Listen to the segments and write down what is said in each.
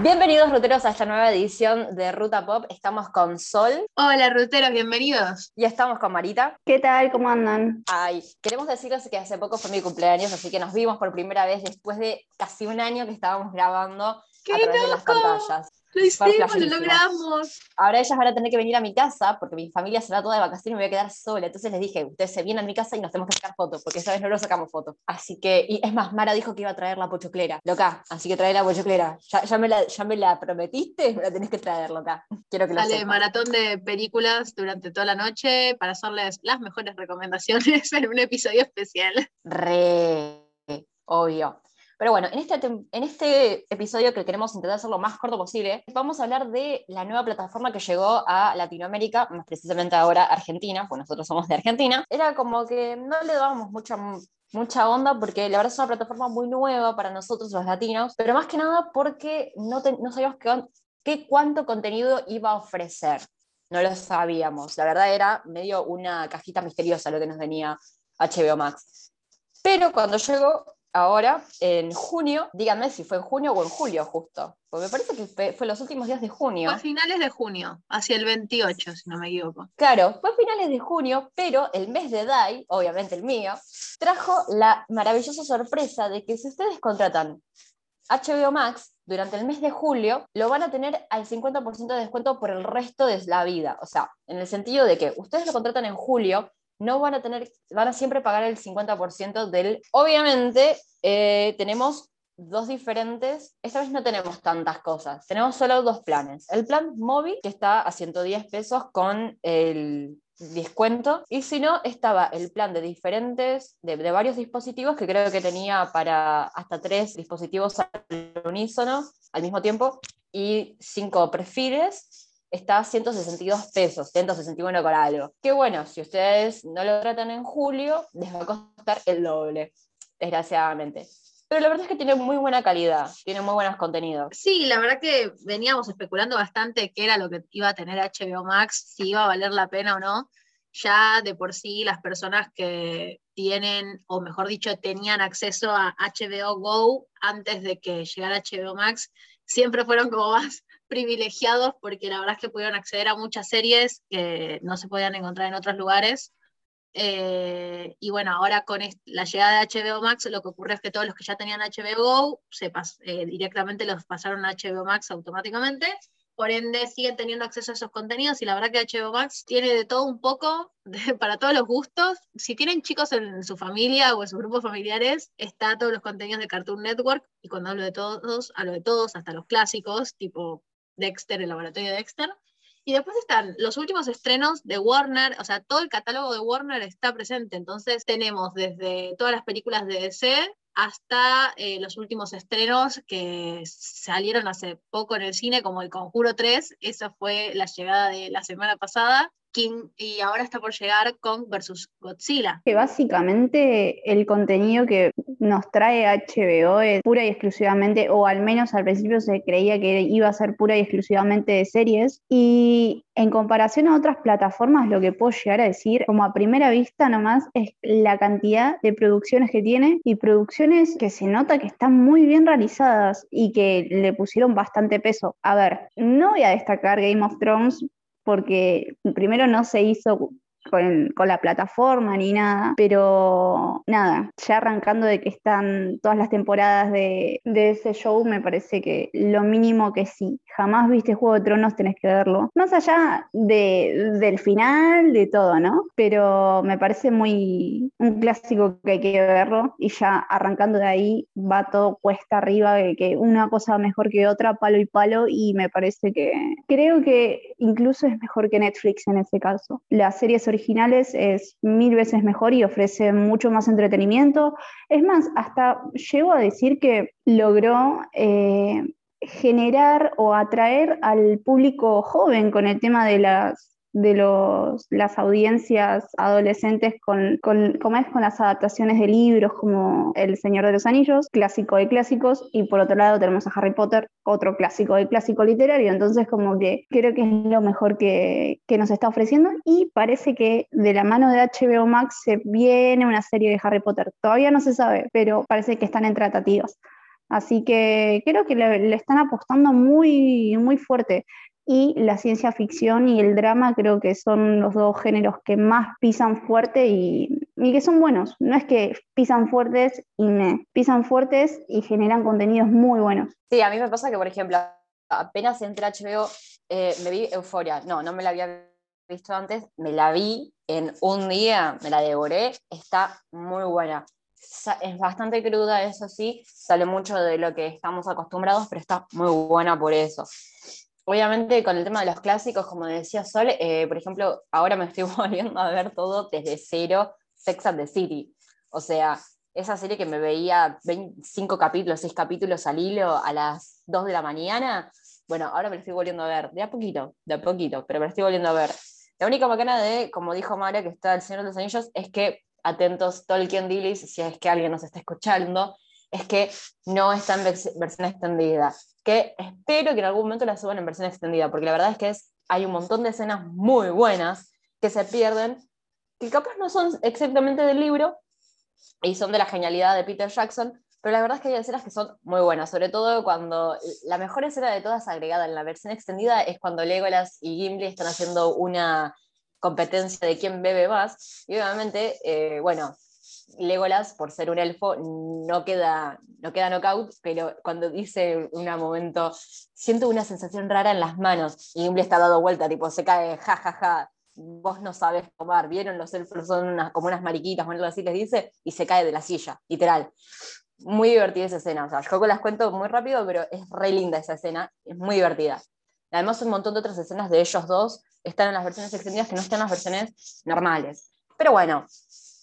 Bienvenidos ruteros a esta nueva edición de Ruta Pop. Estamos con Sol. Hola ruteros, bienvenidos. Y estamos con Marita. ¿Qué tal? ¿Cómo andan? Ay, queremos decirles que hace poco fue mi cumpleaños, así que nos vimos por primera vez después de casi un año que estábamos grabando a través de las pantallas. Lo hicimos, lo logramos. Ahora ellas van a tener que venir a mi casa porque mi familia se va toda de vacaciones y me voy a quedar sola. Entonces les dije, ustedes se vienen a mi casa y nos tenemos que sacar fotos, porque esta vez no lo sacamos fotos. Así que, y es más, Mara dijo que iba a traer la pochoclera, loca, así que trae la pochoclera. Ya, ya, me la, ya me la prometiste, me la tenés que traer, loca. Quiero que lo Dale, maratón de películas durante toda la noche para hacerles las mejores recomendaciones en un episodio especial. Re, obvio. Pero bueno, en este, en este episodio que queremos intentar hacer lo más corto posible, vamos a hablar de la nueva plataforma que llegó a Latinoamérica, más precisamente ahora Argentina, pues nosotros somos de Argentina. Era como que no le dábamos mucha mucha onda porque la verdad es una plataforma muy nueva para nosotros los latinos, pero más que nada porque no, no sabíamos qué, qué, cuánto contenido iba a ofrecer. No lo sabíamos. La verdad era medio una cajita misteriosa lo que nos venía HBO Max. Pero cuando llegó, ahora, en junio, díganme si fue en junio o en julio justo, porque me parece que fue, los últimos días de junio. Fue a finales de junio, hacia el 28, si no me equivoco. Claro, fue a finales de junio, pero el mes de DAI, obviamente el mío, trajo la maravillosa sorpresa de que si ustedes contratan HBO Max durante el mes de julio, lo van a tener al 50% de descuento por el resto de la vida. O sea, en el sentido de que ustedes lo contratan en julio, no van a tener, van a siempre pagar el 50% del... Obviamente eh, tenemos dos diferentes, esta vez no tenemos tantas cosas, tenemos solo dos planes. El plan móvil, que está a 110 pesos con el descuento, y si no, estaba el plan de diferentes, de, de varios dispositivos, que creo que tenía para hasta tres dispositivos al unísono al mismo tiempo, y cinco perfiles, está a 162 pesos, 161 con algo. Que bueno, si ustedes no lo tratan en julio, les va a costar el doble, desgraciadamente. Pero la verdad es que tiene muy buena calidad, tiene muy buenos contenidos. Sí, la verdad que veníamos especulando bastante qué era lo que iba a tener HBO Max, si iba a valer la pena o no. Ya de por sí las personas que tienen, o mejor dicho, tenían acceso a HBO Go antes de que llegara HBO Max, siempre fueron como más privilegiados porque la verdad es que pudieron acceder a muchas series que no se podían encontrar en otros lugares. Eh, y bueno, ahora con la llegada de HBO Max, lo que ocurre es que todos los que ya tenían HBO Go se eh, directamente los pasaron a HBO Max automáticamente. Por ende, siguen teniendo acceso a esos contenidos y la verdad que HBO Max tiene de todo un poco, para todos los gustos. Si tienen chicos en su familia o en sus grupos familiares, está todos los contenidos de Cartoon Network. Y cuando hablo de todos, hablo de todos, hasta los clásicos, tipo Dexter, el laboratorio de Dexter. Y después están los últimos estrenos de Warner, o sea, todo el catálogo de Warner está presente. Entonces tenemos desde todas las películas de DC hasta eh, los últimos estrenos que salieron hace poco en el cine, como El Conjuro 3. Esa fue la llegada de la semana pasada. King, y ahora está por llegar Kong versus Godzilla. Que básicamente el contenido que nos trae HBO es pura y exclusivamente, o al menos al principio se creía que iba a ser pura y exclusivamente de series. Y en comparación a otras plataformas, lo que puedo llegar a decir, como a primera vista nomás, es la cantidad de producciones que tiene y producciones que se nota que están muy bien realizadas y que le pusieron bastante peso. A ver, no voy a destacar Game of Thrones porque primero no se hizo con, la plataforma ni nada, pero nada, ya arrancando de que están todas las temporadas de, ese show, me parece que lo mínimo que sí, jamás viste Juego de Tronos, tenés que verlo. Más allá del final, de todo, ¿no? Pero me parece muy un clásico que hay que verlo y ya arrancando de ahí va todo cuesta arriba, que, que una cosa mejor que otra, palo y palo, y me parece que creo que incluso es mejor que Netflix en ese caso. Las series originales es mil veces mejor y ofrece mucho más entretenimiento. Es más, hasta llego a decir que logró eh, generar o atraer al público joven con el tema de las de los, las audiencias adolescentes con, con, como es, con las adaptaciones de libros como El Señor de los Anillos, clásico de clásicos, y por otro lado tenemos a Harry Potter, otro clásico de clásico literario, entonces como que creo que es lo mejor que, que nos está ofreciendo y parece que de la mano de HBO Max se viene una serie de Harry Potter, todavía no se sabe, pero parece que están en tratativas. Así que creo que le, le están apostando muy, muy fuerte y la ciencia ficción y el drama creo que son los dos géneros que más pisan fuerte y, que son buenos. No es que pisan fuertes y pisan fuertes y generan contenidos muy buenos. Sí, a mí me pasa que, por ejemplo, apenas entré a HBO, eh, me vi Euforia. No, no me la había visto antes, me la vi en un día, me la devoré, está muy buena. Es bastante cruda, eso sí, sale mucho de lo que estamos acostumbrados, pero está muy buena por eso obviamente con el tema de los clásicos, como decía Sol, eh, por ejemplo, ahora me estoy volviendo a ver todo desde cero, Sex and the City. O sea, esa serie que me veía 25 capítulos, 6 capítulos al hilo a las 2 de la mañana, bueno, ahora me lo estoy volviendo a ver, de a poquito, de a poquito, pero me lo estoy volviendo a ver. La única macana de, como dijo María, que está El Señor de los Anillos, es que, atentos Tolkien Dillis, si es que alguien nos está escuchando, es que no está en versión extendida que espero que en algún momento la suban en versión extendida, porque la verdad es que es, hay un montón de escenas muy buenas que se pierden, que capaz no son exactamente del libro y son de la genialidad de Peter Jackson, pero la verdad es que hay escenas que son muy buenas, sobre todo cuando la mejor escena de todas agregada en la versión extendida es cuando Legolas y Gimli están haciendo una competencia de quién bebe más, y obviamente, eh, bueno, Legolas, por ser un elfo, no queda, no queda knockout, pero cuando dice un momento, siento una sensación rara en las manos, y Gimli está dado vuelta, tipo, se cae, ja, ja, ja, vos no sabes tomar, vieron los elfos son unas, como unas mariquitas, o algo así les dice, y se cae de la silla, literal. Muy divertida esa escena, o sea, yo las cuento muy rápido, pero es re linda esa escena, es muy divertida. Además, un montón de otras escenas de ellos dos están en las versiones extendidas que no están en las versiones normales. Pero bueno,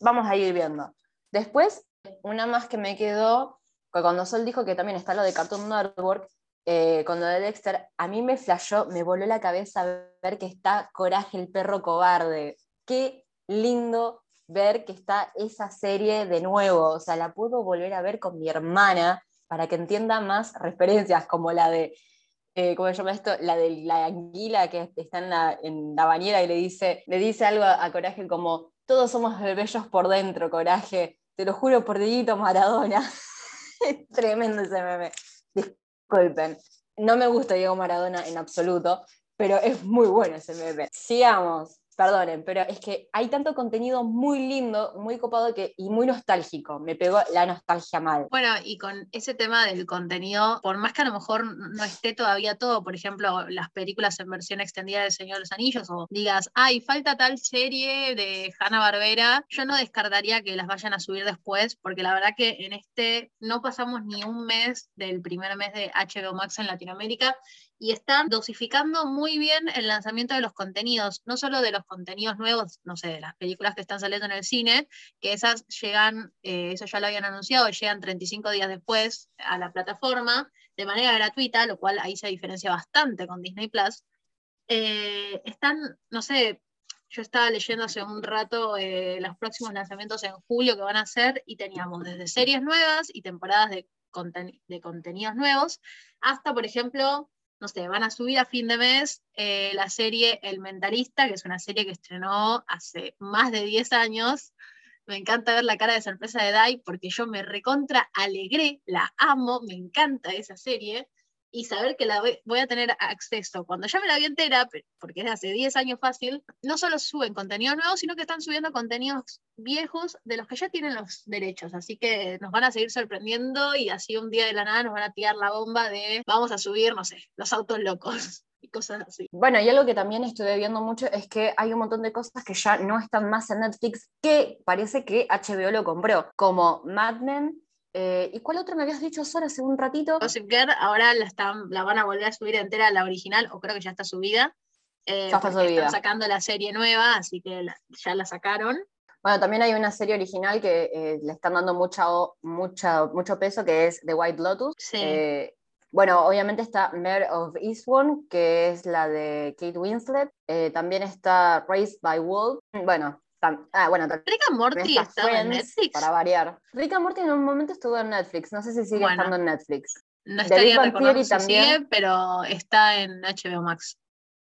vamos a ir viendo. Después, una más que me quedó, cuando Sol dijo que también está lo de Cartoon Network, eh, con lo de Dexter, a mí me flashó, me voló la cabeza ver que está Coraje el perro cobarde. Qué lindo ver que está esa serie de nuevo. O sea, la puedo volver a ver con mi hermana para que entienda más referencias, como la de, eh, ¿cómo se llama esto? La de la anguila que está en la, en la bañera y le dice, le dice algo a Coraje como, todos somos bellos por dentro, Coraje te lo juro por Dieguito Maradona. es tremendo ese meme. Disculpen. No me gusta Diego Maradona en absoluto, pero es muy bueno ese meme. Sigamos perdonen, pero es que hay tanto contenido muy lindo, muy copado y muy nostálgico. Me pegó la nostalgia mal. Bueno, y con ese tema del contenido, por más que a lo mejor no esté todavía todo, por ejemplo, las películas en versión extendida de Señor de los Anillos, o digas, ay, falta tal serie de Hanna Barbera, yo no descartaría que las vayan a subir después, porque la verdad que en este no pasamos ni un mes del primer mes de HBO Max en Latinoamérica y están dosificando muy bien el lanzamiento de los contenidos, no solo de los contenidos nuevos, no sé, de las películas que están saliendo en el cine, que esas llegan, eh, eso ya lo habían anunciado, llegan 35 días después a la plataforma de manera gratuita, lo cual ahí se diferencia bastante con Disney Plus. Eh, están, no sé, yo estaba leyendo hace un rato eh, los próximos lanzamientos en julio que van a hacer y teníamos desde series nuevas y temporadas de, de contenidos nuevos hasta, por ejemplo, no sé, van a subir a fin de mes eh, la serie El Mentalista, que es una serie que estrenó hace más de 10 años. Me encanta ver la cara de sorpresa de Dai porque yo me recontra alegré, la amo, me encanta esa serie y saber que la voy, a tener acceso cuando ya me la vi entera, porque es hace 10 años fácil, no solo suben contenido nuevo, sino que están subiendo contenidos viejos de los que ya tienen los derechos. Así que nos van a seguir sorprendiendo y así un día de la nada nos van a tirar la bomba de vamos a subir, no sé, los autos locos. Y cosas así. Bueno, y algo que también estuve viendo mucho es que hay un montón de cosas que ya no están más en Netflix que parece que HBO lo compró, como Mad Men, eh, ¿Y cuál otro me habías dicho, Sora, hace un ratito? Gossip Girl, ahora la, están, la van a volver a subir entera, la original, o creo que ya está subida. Eh, ya está subida. Están sacando la serie nueva, así que ya la sacaron. Bueno, también hay una serie original que eh, le están dando mucha, mucha, mucho peso, que es The White Lotus. Sí. bueno, obviamente está Mare of Eastbourne, que es la de Kate Winslet. también está Raised by Wolves. Bueno, Ah, bueno, Rick and Morty estaba en Netflix. Para variar. Rick and Morty en un momento estuvo en Netflix. No sé si sigue estando en Netflix. No estaría recordando si también. sigue, pero está en HBO Max.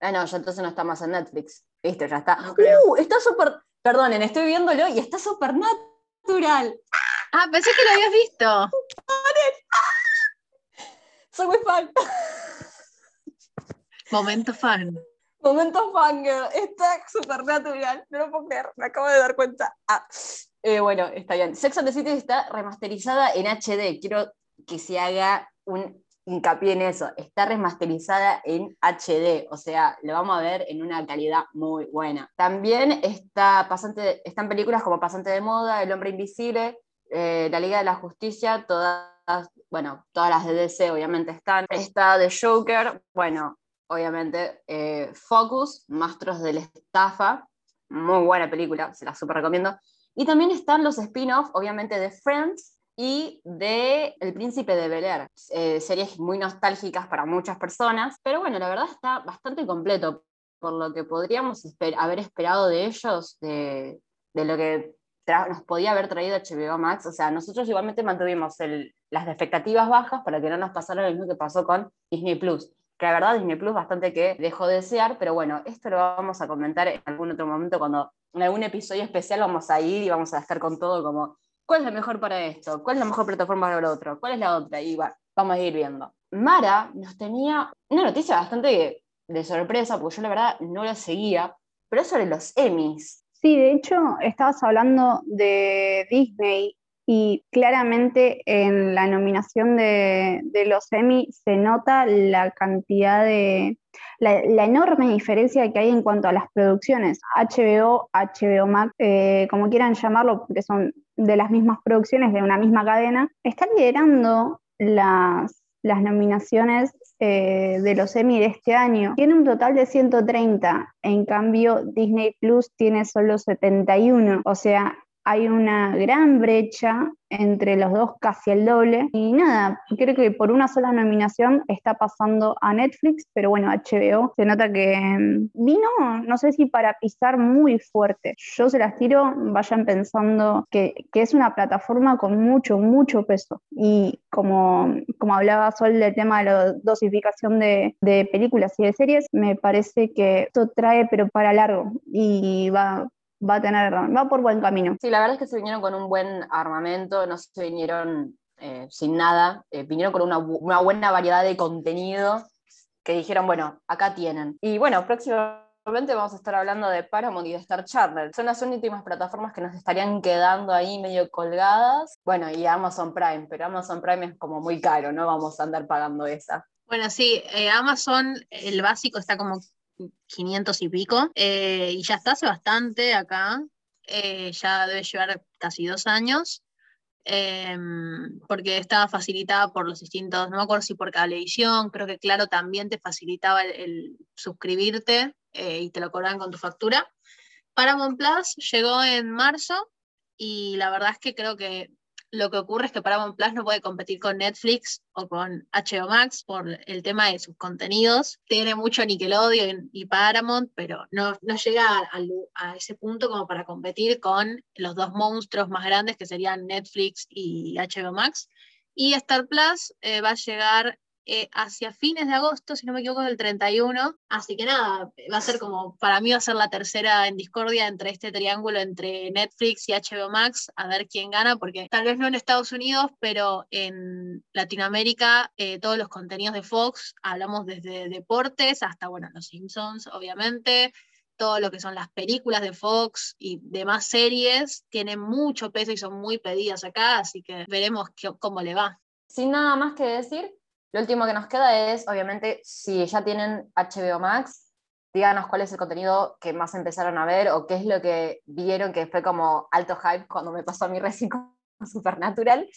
Ah, no, ya entonces no está más en Netflix. Viste, ya está. ¡Uh! Está súper. Perdonen, estoy viéndolo y está súper natural. Ah, pensé que lo habías visto. Soy muy fan. Momento fan. Momento fangirl. Está súper natural. No lo puedo creer. Me acabo de dar cuenta. Ah, eh, bueno, está bien. Sex and the City está remasterizada en HD. Quiero que se haga un hincapié en eso. Está remasterizada en HD. O sea, lo vamos a ver en una calidad muy buena. También está pasante, están películas como Pasante de Moda, El Hombre Invisible, eh, La Liga de la Justicia, todas, bueno, todas las de DC obviamente están. Está The Joker, bueno, obviamente, eh, Focus, Mastros de la Estafa, muy buena película, se la super recomiendo. Y también están los spin-offs, obviamente, de Friends y de El Príncipe de Bel Air, eh, series muy nostálgicas para muchas personas, pero bueno, la verdad está bastante completo, por lo que podríamos haber esperado de ellos, de, de lo que nos podía haber traído HBO Max. O sea, nosotros igualmente mantuvimos las expectativas bajas para que no nos pasara lo mismo que pasó con Disney Plus que la verdad Disney Plus bastante que dejó de desear, pero bueno, esto lo vamos a comentar en algún otro momento cuando en algún episodio especial vamos a ir y vamos a estar con todo como, ¿cuál es la mejor para esto? ¿Cuál es la mejor plataforma para lo otro? ¿Cuál es la otra? Y bueno, vamos a ir viendo. Mara nos tenía una noticia bastante de sorpresa, porque yo la verdad no la seguía, pero es sobre los Emmys. Sí, de hecho, estabas hablando de Disney y claramente en la nominación de, los Emmy se nota la cantidad de, la, enorme diferencia que hay en cuanto a las producciones. HBO, HBO Max, eh, como quieran llamarlo, porque son de las mismas producciones de una misma cadena, están liderando las, las nominaciones eh, de los Emmy de este año. Tiene un total de 130, en cambio Disney Plus tiene solo 71, o sea, hay una gran brecha entre los dos, casi el doble. Y nada, creo que por una sola nominación está pasando a Netflix, pero bueno, HBO se nota que mm, vino, no sé si para pisar muy fuerte. Yo se las tiro, vayan pensando que, es una plataforma con mucho, mucho peso. Y como, como hablaba Sol del tema de la dosificación de, de películas y de series, me parece que esto trae, pero para largo, y va, va a tener, va por buen camino. Sí, la verdad es que se vinieron con un buen armamento, no se vinieron eh, sin nada, eh, vinieron con una, una, buena variedad de contenido que dijeron, bueno, acá tienen. Y bueno, próximamente vamos a estar hablando de Paramount y de Star Channel. Son las últimas plataformas que nos estarían quedando ahí medio colgadas. Bueno, y Amazon Prime, pero Amazon Prime es como muy caro, no vamos a andar pagando esa. Bueno, sí, eh, Amazon, el básico está como 500 y pico, eh, y ya está hace bastante acá, eh, ya debe llevar casi dos años, em, porque estaba facilitada por los distintos, no me acuerdo si por cablevisión, creo que claro, también te facilitaba el, suscribirte eh, y te lo cobraban con tu factura. Paramount Plus llegó en marzo y la verdad es que creo que lo que ocurre es que Paramount Plus no puede competir con Netflix o con HBO Max por el tema de sus contenidos. Tiene mucho Nickelodeon y Paramount, pero no, no llega a, ese punto como para competir con los dos monstruos más grandes que serían Netflix y HBO Max. Y Star Plus eh, va a llegar eh, hacia fines de agosto, si no me equivoco, del 31. Así que nada, va a ser como, para mí va a ser la tercera en discordia entre este triángulo entre Netflix y HBO Max, a ver quién gana, porque tal vez no en Estados Unidos, pero en Latinoamérica eh, todos los contenidos de Fox, hablamos desde deportes hasta, bueno, los Simpsons, obviamente, todo lo que son las películas de Fox y demás series tienen mucho peso y son muy pedidas acá, así que veremos cómo le va. Sin nada más que decir, lo último que nos queda es, obviamente, si ya tienen HBO Max, díganos cuál es el contenido que más empezaron a ver o qué es lo que vieron que fue como alto hype cuando me pasó a mi recién con Supernatural.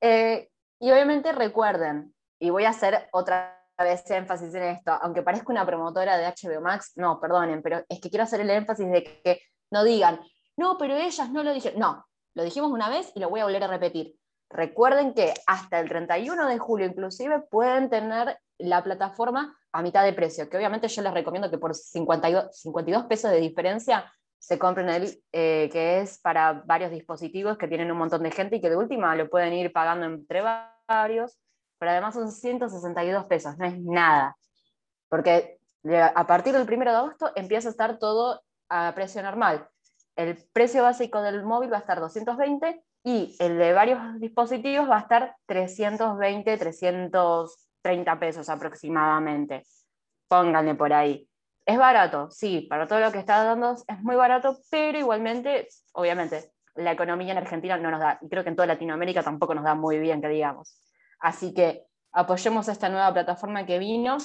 Eh, y obviamente recuerden, y voy a hacer otra vez énfasis en esto, aunque parezca una promotora de HBO Max, no, perdonen, pero es que quiero hacer el énfasis de que no digan, no, pero ellas no lo dijeron. No, lo dijimos una vez y lo voy a volver a repetir. Recuerden que hasta el 31 de julio inclusive pueden tener la plataforma a mitad de precio, que obviamente yo les recomiendo que por 52, 52 pesos de diferencia se compren el eh, que es para varios dispositivos que tienen un montón de gente y que de última lo pueden ir pagando entre varios, pero además son 162 pesos, no es nada, porque a partir del 1 de agosto empieza a estar todo a precio normal. El precio básico del móvil va a estar 220 y el de varios dispositivos va a estar 320, 330 30 pesos aproximadamente. Pónganle por ahí. Es barato, sí, para todo lo que está dando es muy barato, pero igualmente, obviamente, la economía en Argentina no nos da, y creo que en toda Latinoamérica tampoco nos da muy bien, que digamos. Así que apoyemos esta nueva plataforma que vino.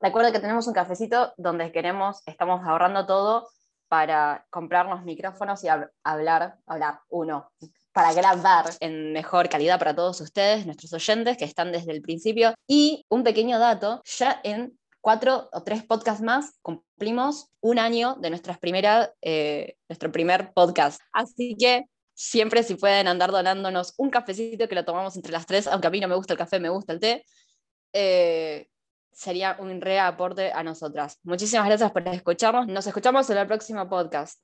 Recuerda que tenemos un cafecito donde queremos, estamos ahorrando todo para comprarnos micrófonos y hablar, hablar, uno, para grabar en mejor calidad para todos ustedes, nuestros oyentes que están desde el principio. Y un pequeño dato, ya en cuatro o tres podcasts más cumplimos un año de nuestras primera, eh, nuestro primer podcast. Así que siempre si pueden andar donándonos un cafecito que lo tomamos entre las tres, aunque a mí no me gusta el café, me gusta el té, eh, sería un re aporte a nosotras. Muchísimas gracias por escucharnos. Nos escuchamos en el próximo podcast.